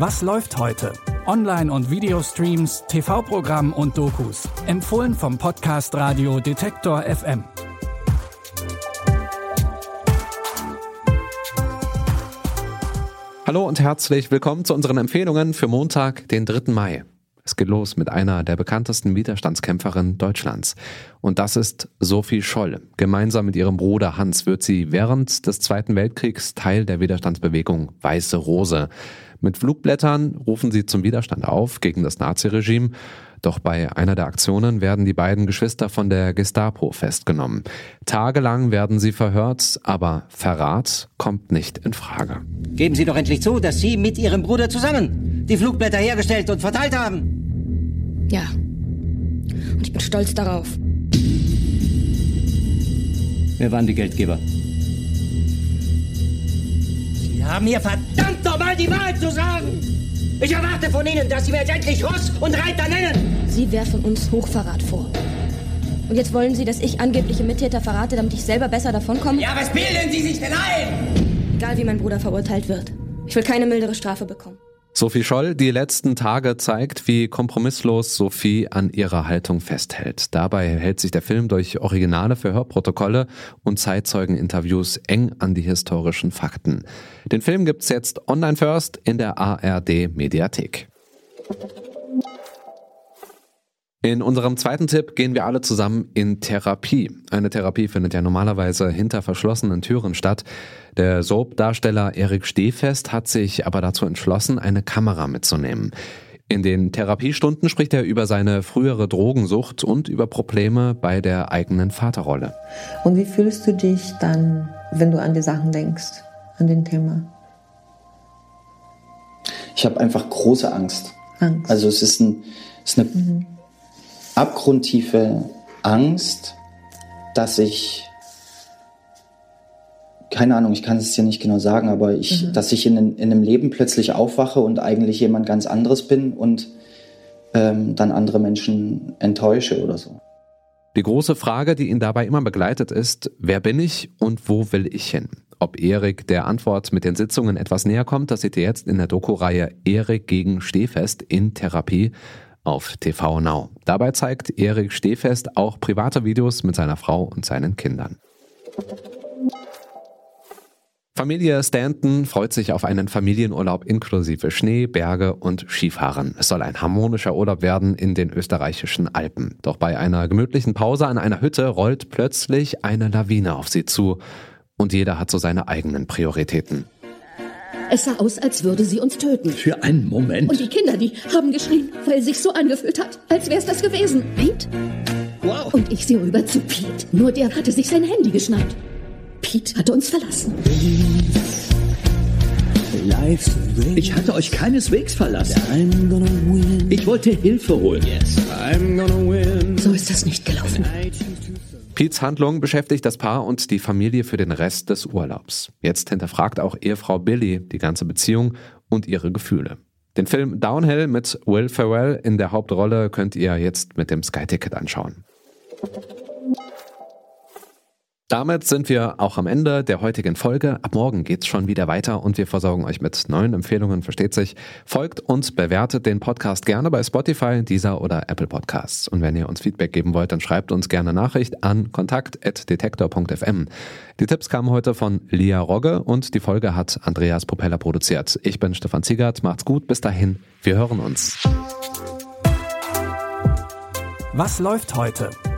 Was läuft heute? Online- und Videostreams, TV-Programm und Dokus. Empfohlen vom Podcast Radio Detektor FM. Hallo und herzlich willkommen zu unseren Empfehlungen für Montag, den 3. Mai. Es geht los mit einer der bekanntesten Widerstandskämpferinnen Deutschlands. Und das ist Sophie Scholl. Gemeinsam mit ihrem Bruder Hans wird sie während des Zweiten Weltkriegs Teil der Widerstandsbewegung Weiße Rose. Mit Flugblättern rufen sie zum Widerstand auf gegen das Naziregime. Doch bei einer der Aktionen werden die beiden Geschwister von der Gestapo festgenommen. Tagelang werden sie verhört, aber Verrat kommt nicht in Frage. Geben Sie doch endlich zu, dass Sie mit Ihrem Bruder zusammen die Flugblätter hergestellt und verteilt haben. Ja. Und ich bin stolz darauf. Wer waren die Geldgeber? Sie haben mir verdammt nochmal die Wahrheit zu sagen! Ich erwarte von Ihnen, dass Sie mir jetzt endlich Ross und Reiter nennen! Sie werfen uns Hochverrat vor. Und jetzt wollen Sie, dass ich angebliche Mittäter verrate, damit ich selber besser davonkomme? Ja, was bilden Sie sich denn ein? Egal wie mein Bruder verurteilt wird. Ich will keine mildere Strafe bekommen. Sophie Scholl die letzten Tage zeigt, wie kompromisslos Sophie an ihrer Haltung festhält. Dabei hält sich der Film durch originale Verhörprotokolle und Zeitzeugeninterviews eng an die historischen Fakten. Den Film gibt's jetzt online first in der ARD Mediathek. In unserem zweiten Tipp gehen wir alle zusammen in Therapie. Eine Therapie findet ja normalerweise hinter verschlossenen Türen statt. Der Soap-Darsteller Erik Stehfest hat sich aber dazu entschlossen, eine Kamera mitzunehmen. In den Therapiestunden spricht er über seine frühere Drogensucht und über Probleme bei der eigenen Vaterrolle. Und wie fühlst du dich dann, wenn du an die Sachen denkst, an den Thema? Ich habe einfach große Angst. Angst. Also es ist, ein, es ist eine mhm abgrundtiefe Angst, dass ich, keine Ahnung, ich kann es dir nicht genau sagen, aber ich, mhm. dass ich in, in einem Leben plötzlich aufwache und eigentlich jemand ganz anderes bin und ähm, dann andere Menschen enttäusche oder so. Die große Frage, die ihn dabei immer begleitet, ist, wer bin ich und wo will ich hin? Ob Erik der Antwort mit den Sitzungen etwas näher kommt, das seht ihr jetzt in der Doku-Reihe Erik gegen Stehfest in Therapie auf TV Now. Dabei zeigt Erik Stehfest auch private Videos mit seiner Frau und seinen Kindern. Familie Stanton freut sich auf einen Familienurlaub inklusive Schnee, Berge und Skifahren. Es soll ein harmonischer Urlaub werden in den österreichischen Alpen. Doch bei einer gemütlichen Pause an einer Hütte rollt plötzlich eine Lawine auf sie zu. Und jeder hat so seine eigenen Prioritäten. Es sah aus, als würde sie uns töten. Für einen Moment. Und die Kinder, die haben geschrien, weil es sich so angefühlt hat, als wäre es das gewesen. Pete? Wow. Und ich sehe rüber zu Pete. Nur der hatte sich sein Handy geschnappt. Pete hatte uns verlassen. Ich hatte euch keineswegs verlassen. Ich wollte Hilfe holen. So ist das nicht gelaufen. Pete's Handlung beschäftigt das Paar und die Familie für den Rest des Urlaubs. Jetzt hinterfragt auch Ehefrau Billy die ganze Beziehung und ihre Gefühle. Den Film Downhill mit Will Ferrell in der Hauptrolle könnt ihr jetzt mit dem Sky Ticket anschauen. Damit sind wir auch am Ende der heutigen Folge. Ab morgen geht's schon wieder weiter und wir versorgen euch mit neuen Empfehlungen, versteht sich. Folgt und bewertet den Podcast gerne bei Spotify, Deezer oder Apple Podcasts. Und wenn ihr uns Feedback geben wollt, dann schreibt uns gerne Nachricht an kontakt.detektor.fm. Die Tipps kamen heute von Lia Rogge und die Folge hat Andreas Propeller produziert. Ich bin Stefan Ziegert, macht's gut, bis dahin, wir hören uns. Was läuft heute?